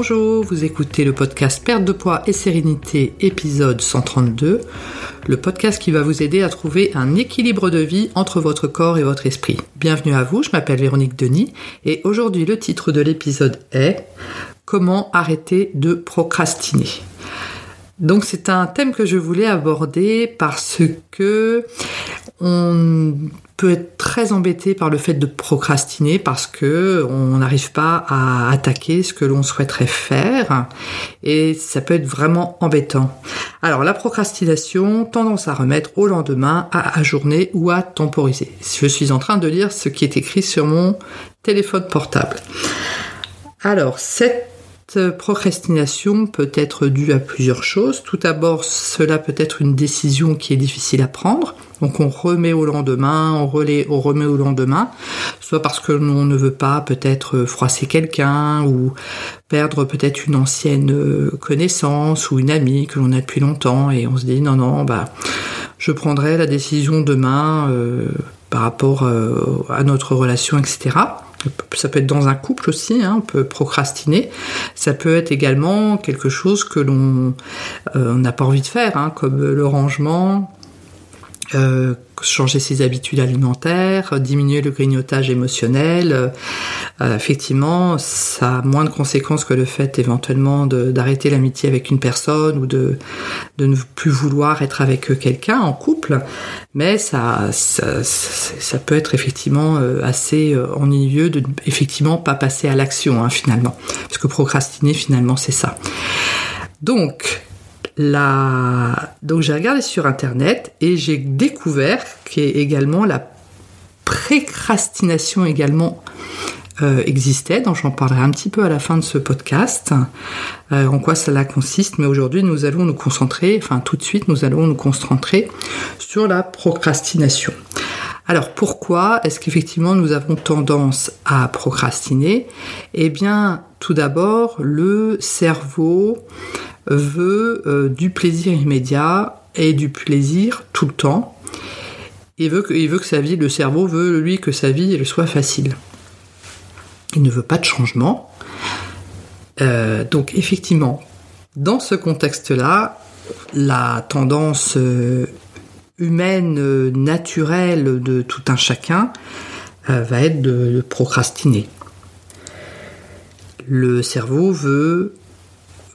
Bonjour, vous écoutez le podcast Perte de poids et sérénité, épisode 132, le podcast qui va vous aider à trouver un équilibre de vie entre votre corps et votre esprit. Bienvenue à vous, je m'appelle Véronique Denis et aujourd'hui le titre de l'épisode est Comment arrêter de procrastiner? Donc c'est un thème que je voulais aborder parce que on être très embêté par le fait de procrastiner parce que on n'arrive pas à attaquer ce que l'on souhaiterait faire et ça peut être vraiment embêtant. Alors la procrastination, tendance à remettre au lendemain, à ajourner ou à temporiser. Je suis en train de lire ce qui est écrit sur mon téléphone portable. Alors cette procrastination peut être due à plusieurs choses. Tout d'abord, cela peut être une décision qui est difficile à prendre. Donc on remet au lendemain, on, relaie, on remet au lendemain, soit parce que l'on ne veut pas peut-être froisser quelqu'un ou perdre peut-être une ancienne euh, connaissance ou une amie que l'on a depuis longtemps et on se dit non non bah je prendrai la décision demain euh, par rapport euh, à notre relation etc. Ça peut être dans un couple aussi, hein, on peut procrastiner. Ça peut être également quelque chose que l'on n'a pas envie de faire, hein, comme le rangement, euh, changer ses habitudes alimentaires, diminuer le grignotage émotionnel. Euh, effectivement, ça a moins de conséquences que le fait éventuellement d'arrêter l'amitié avec une personne ou de, de ne plus vouloir être avec quelqu'un en couple. Mais ça, ça, ça, peut être effectivement euh, assez ennuyeux de effectivement pas passer à l'action hein, finalement. Parce que procrastiner finalement c'est ça. Donc, Donc j'ai regardé sur internet et j'ai découvert qu'il également la précrastination également euh, existait, donc j'en parlerai un petit peu à la fin de ce podcast, euh, en quoi cela consiste, mais aujourd'hui nous allons nous concentrer, enfin tout de suite nous allons nous concentrer sur la procrastination. Alors pourquoi est-ce qu'effectivement nous avons tendance à procrastiner? Eh bien tout d'abord le cerveau veut euh, du plaisir immédiat et du plaisir tout le temps. Il veut que, sa vie, le cerveau veut lui que sa vie soit facile. Il ne veut pas de changement. Euh, donc effectivement, dans ce contexte-là, la tendance euh, humaine naturelle de tout un chacun va être de procrastiner. Le cerveau veut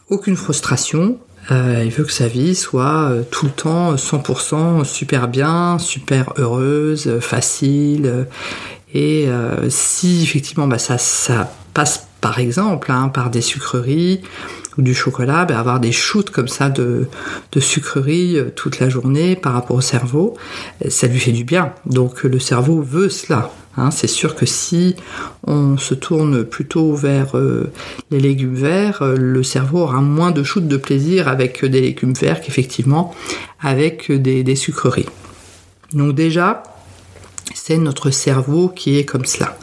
aucune frustration. Euh, il veut que sa vie soit euh, tout le temps 100% super bien, super heureuse, facile. Et euh, si effectivement bah, ça, ça passe par exemple hein, par des sucreries ou du chocolat, bah, avoir des shoots comme ça de, de sucreries toute la journée par rapport au cerveau, ça lui fait du bien. Donc le cerveau veut cela. Hein, c'est sûr que si on se tourne plutôt vers euh, les légumes verts, euh, le cerveau aura moins de shoots de plaisir avec des légumes verts qu'effectivement avec des, sucreries. Donc déjà, c'est notre cerveau qui est comme cela.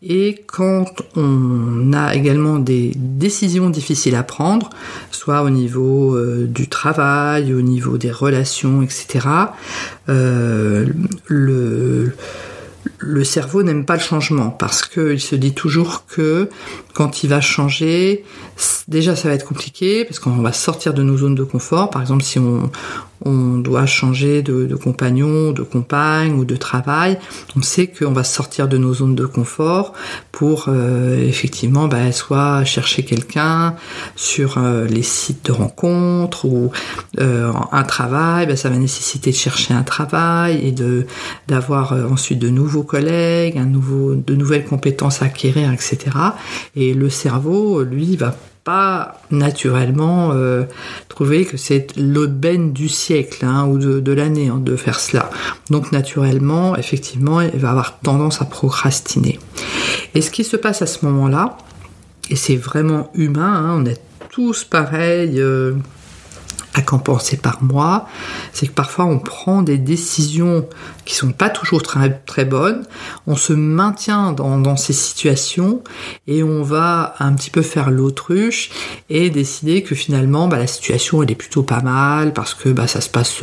Et quand on a également des décisions difficiles à prendre, soit au niveau euh, du travail, au niveau des relations, etc., le, le cerveau n'aime pas le changement parce qu'il se dit toujours que quand il va changer, déjà ça va être compliqué parce qu'on va sortir de nos zones de confort. Par exemple, si on, doit changer de, compagnon, de compagne ou de travail, on sait qu'on va sortir de nos zones de confort pour euh, effectivement bah, soit chercher quelqu'un sur euh, les sites de rencontres ou euh, un travail, bah, ça va nécessiter de chercher un travail et de d'avoir ensuite de nouveaux collègues, de nouvelles compétences à acquérir, etc. Et et le cerveau, lui, va pas naturellement euh, trouver que c'est l'aubaine du siècle hein, ou de, l'année hein, de faire cela. Donc naturellement, effectivement, il va avoir tendance à procrastiner. Et ce qui se passe à ce moment-là, et c'est vraiment humain, hein, on est tous pareils. Euh, à qu'en penser par moi, c'est que parfois on prend des décisions qui sont pas toujours très, très bonnes, on se maintient dans, dans, ces situations et on va un petit peu faire l'autruche et décider que finalement bah, la situation elle est plutôt pas mal parce que bah, ça se passe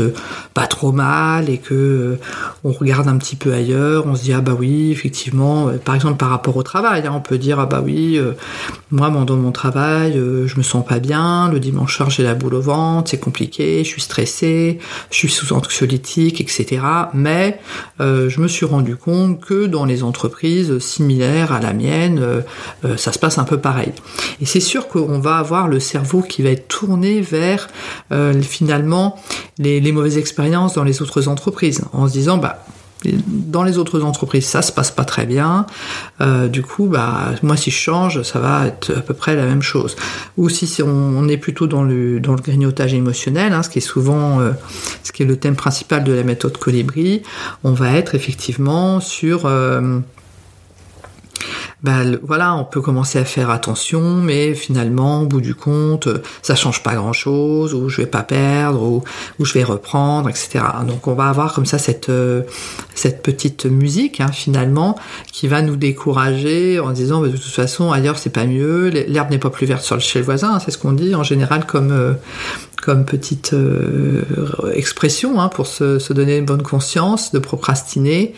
pas trop mal et que on regarde un petit peu ailleurs, on se dit ah bah oui, effectivement, euh, par exemple par rapport au travail, hein, on peut dire ah bah oui, euh, moi dans mon travail, je me sens pas bien, le dimanche soir j'ai la boule au ventre, c'est compliqué, je suis stressé, je suis sous anxiolytique, etc. Mais je me suis rendu compte que dans les entreprises similaires à la mienne, ça se passe un peu pareil. Et c'est sûr qu'on va avoir le cerveau qui va être tourné vers finalement les, les mauvaises expériences dans les autres entreprises, en se disant bah dans les autres entreprises, ça se passe pas très bien. Euh, du coup, bah, moi, si je change, ça va être à peu près la même chose. Ou si on, est plutôt dans le, dans le grignotage émotionnel, hein, ce qui est souvent, euh, ce qui est le thème principal de la méthode Colibri, on va être effectivement sur euh, bah, voilà, on peut commencer à faire attention, mais finalement, au bout du compte, ça change pas grand chose, ou je vais pas perdre, ou, je vais reprendre, etc. Donc on va avoir comme ça cette, euh, petite musique, hein, finalement, qui va nous décourager en disant, bah, de toute façon, ailleurs c'est pas mieux, l'herbe n'est pas plus verte sur le, chez le voisin, hein, c'est ce qu'on dit en général comme, euh, comme petite euh, expression hein, pour se, donner une bonne conscience, de procrastiner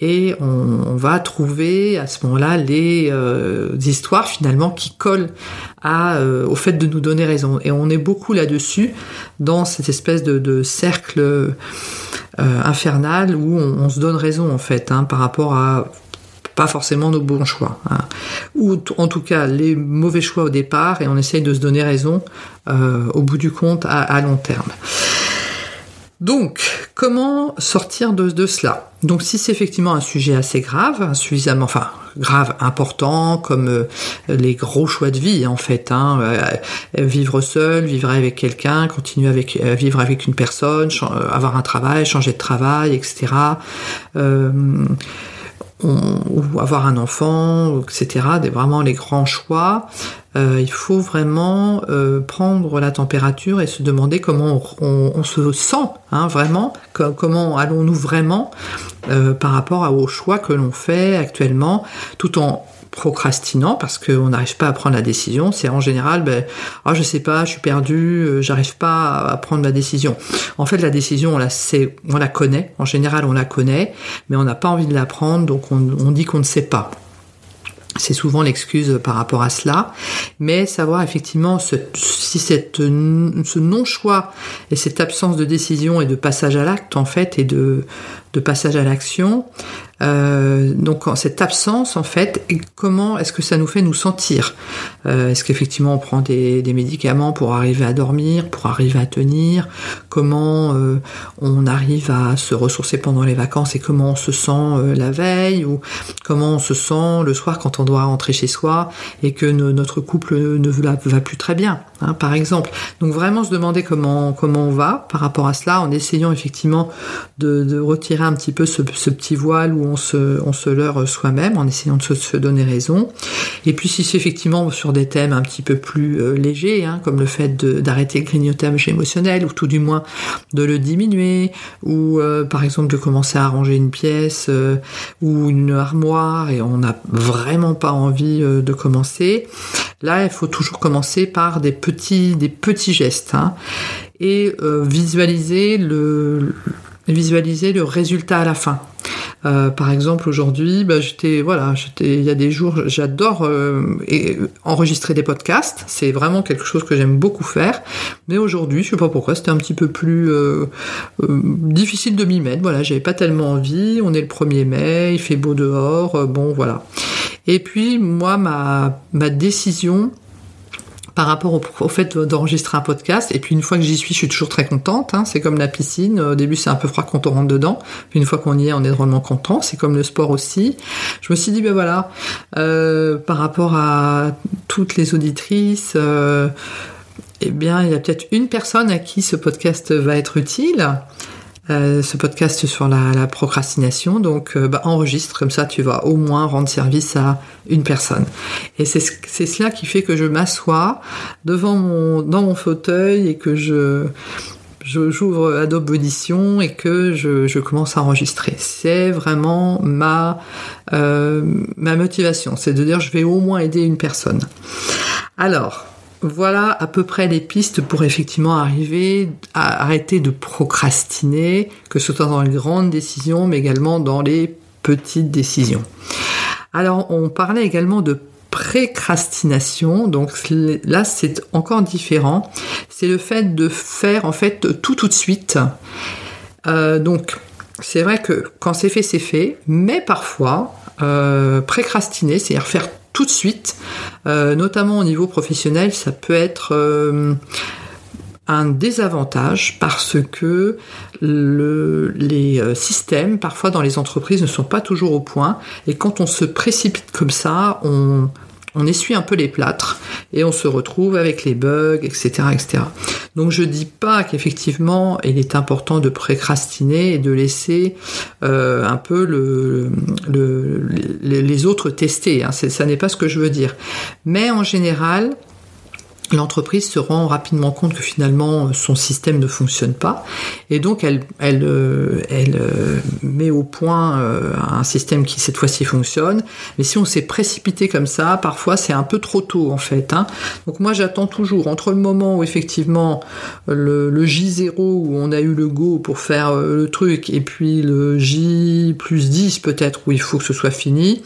et on, va trouver à ce moment-là les euh, histoires finalement qui collent euh, au fait de nous donner raison. Et on est beaucoup là-dessus dans cette espèce de, cercle infernal où on, se donne raison en fait hein, par rapport à pas forcément nos bons choix, hein. ou en tout cas les mauvais choix au départ, et on essaye de se donner raison au bout du compte à long terme. Donc, comment sortir de, cela? Donc, si c'est effectivement un sujet assez grave, suffisamment, enfin, grave, important, comme euh, les gros choix de vie, en fait, hein, euh, vivre seul, vivre avec quelqu'un, continuer avec euh, vivre avec une personne, avoir un travail, changer de travail, etc. ou avoir un enfant, etc. Des vraiment les grands choix. Euh, il faut vraiment euh, prendre la température et se demander comment on, se sent, hein, vraiment, comment allons-nous vraiment euh, par rapport aux choix que l'on fait actuellement, tout en procrastinant parce qu'on n'arrive pas à prendre la décision. C'est en général, ben, oh, je sais pas, je suis perdu, j'arrive pas à prendre la décision. En fait, la décision, on la sait, on la connaît. En général, on la connaît, mais on n'a pas envie de la prendre, donc on dit qu'on ne sait pas. C'est souvent l'excuse par rapport à cela, mais savoir effectivement si cette, ce non-choix et cette absence de décision et de passage à l'acte en fait et de, de passage à l'action, euh, donc cette absence en fait, comment est-ce que ça nous fait nous sentir? Euh, Est-ce qu'effectivement on prend des, médicaments pour arriver à dormir, pour arriver à tenir? Comment euh, on arrive à se ressourcer pendant les vacances et comment on se sent la veille? Ou comment on se sent le soir quand on doit rentrer chez soi et que notre couple ne va, plus très bien, hein, par exemple? Donc vraiment se demander comment comment on va par rapport à cela en essayant effectivement de, retirer un petit peu ce, ce petit voile où on se, on se leurre soi-même en essayant de se, donner raison. Et puis si c'est effectivement sur des thèmes un petit peu plus euh, légers, hein, comme le fait d'arrêter le grignotage émotionnel, ou tout du moins de le diminuer, ou euh, par exemple de commencer à ranger une pièce euh, ou une armoire et on n'a vraiment pas envie de commencer, là il faut toujours commencer par des petits, des petits gestes. Hein, et visualiser le résultat à la fin. Euh, par exemple, aujourd'hui, bah, j'étais, voilà, j'étais, il y a des jours, j'adore euh, enregistrer des podcasts. C'est vraiment quelque chose que j'aime beaucoup faire. Mais aujourd'hui, je sais pas pourquoi, c'était un petit peu plus euh, difficile de m'y mettre. Voilà, j'avais pas tellement envie. On est le 1er mai, il fait beau dehors. bon, voilà. Et puis, moi, ma, ma décision, par rapport au, fait d'enregistrer un podcast. Et puis une fois que j'y suis, je suis toujours très contente. Hein. C'est comme la piscine. Au début, c'est un peu froid quand on rentre dedans. Puis une fois qu'on y est, on est drôlement content. C'est comme le sport aussi. Je me suis dit, ben voilà, euh, par rapport à toutes les auditrices, euh, eh bien, il y a peut-être une personne à qui ce podcast va être utile. Euh, ce podcast sur la, procrastination. Donc, euh, bah, enregistre comme ça, tu vas au moins rendre service à une personne. Et c'est cela qui fait que je m'assois devant mon dans mon fauteuil et que je j'ouvre Adobe Audition et que je, commence à enregistrer. C'est vraiment ma euh, ma motivation, c'est de dire je vais au moins aider une personne. Alors, voilà à peu près les pistes pour effectivement arriver à arrêter de procrastiner, que ce soit dans les grandes décisions, mais également dans les petites décisions. Alors, on parlait également de précrastination. Donc là, c'est encore différent. C'est le fait de faire en fait tout tout de suite. Euh, donc c'est vrai que quand c'est fait, c'est fait, mais parfois euh, précrastiner, c'est-à-dire faire tout de suite, euh, notamment au niveau professionnel, ça peut être un désavantage parce que les euh, systèmes, parfois dans les entreprises, ne sont pas toujours au point. Et quand on se précipite comme ça, on, on essuie un peu les plâtres et on se retrouve avec les bugs, etc. etc. Donc je dis pas qu'effectivement il est important de précrastiner et de laisser euh, un peu le, les autres tester. Hein. Ça n'est pas ce que je veux dire. Mais en général, l'entreprise se rend rapidement compte que finalement son système ne fonctionne pas et donc elle, elle, euh, elle euh, met au point euh, un système qui cette fois-ci fonctionne mais si on s'est précipité comme ça parfois c'est un peu trop tôt en fait hein. donc moi j'attends toujours entre le moment où effectivement le, le, J0 où on a eu le go pour faire le truc et puis le J plus 10 peut-être où il faut que ce soit fini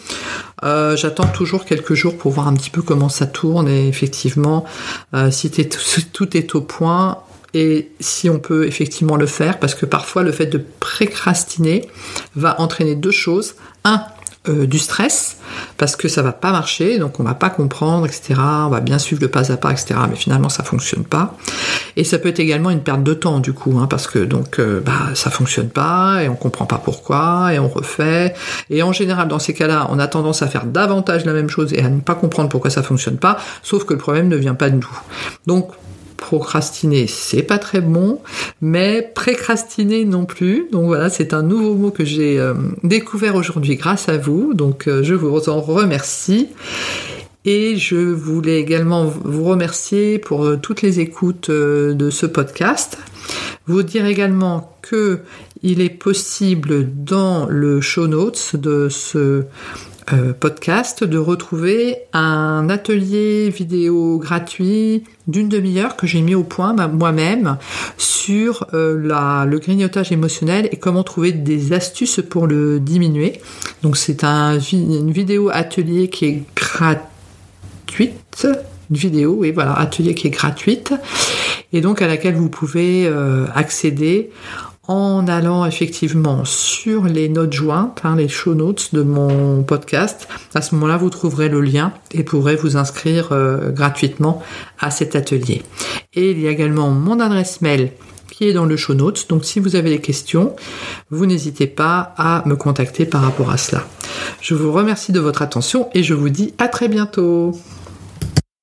j'attends toujours quelques jours pour voir un petit peu comment ça tourne et effectivement euh, si tout est au point et si on peut effectivement le faire, parce que parfois le fait de précrastiner va entraîner deux choses. Un, euh, du stress parce que ça va pas marcher, donc on va pas comprendre, etc. On va bien suivre le pas à pas, etc. Mais finalement ça fonctionne pas. Et ça peut être également une perte de temps du coup, hein, parce que donc euh, bah ça fonctionne pas et on comprend pas pourquoi et on refait. Et en général dans ces cas-là, on a tendance à faire davantage la même chose et à ne pas comprendre pourquoi ça fonctionne pas. Sauf que le problème ne vient pas de nous. Donc procrastiner, c'est pas très bon, mais précrastiner non plus. Donc voilà, c'est un nouveau mot que j'ai euh, découvert aujourd'hui grâce à vous. Donc euh, je vous en remercie. Et je voulais également vous remercier pour euh, toutes les écoutes de ce podcast. Vous dire également que il est possible dans le show notes de ce euh, podcast de retrouver un atelier vidéo gratuit d'une demi-heure que j'ai mis au point moi-même sur euh, le grignotage émotionnel et comment trouver des astuces pour le diminuer. Donc c'est un, une vidéo atelier qui est gratuite. Une vidéo, oui voilà, atelier qui est gratuite et donc à laquelle vous pouvez euh, accéder en allant effectivement sur les notes jointes, hein, les show notes de mon podcast. À ce moment-là, vous trouverez le lien et pourrez vous inscrire euh, gratuitement à cet atelier. Et il y a également mon adresse mail qui est dans le show notes. Donc si vous avez des questions, vous n'hésitez pas à me contacter par rapport à cela. Je vous remercie de votre attention et je vous dis à très bientôt.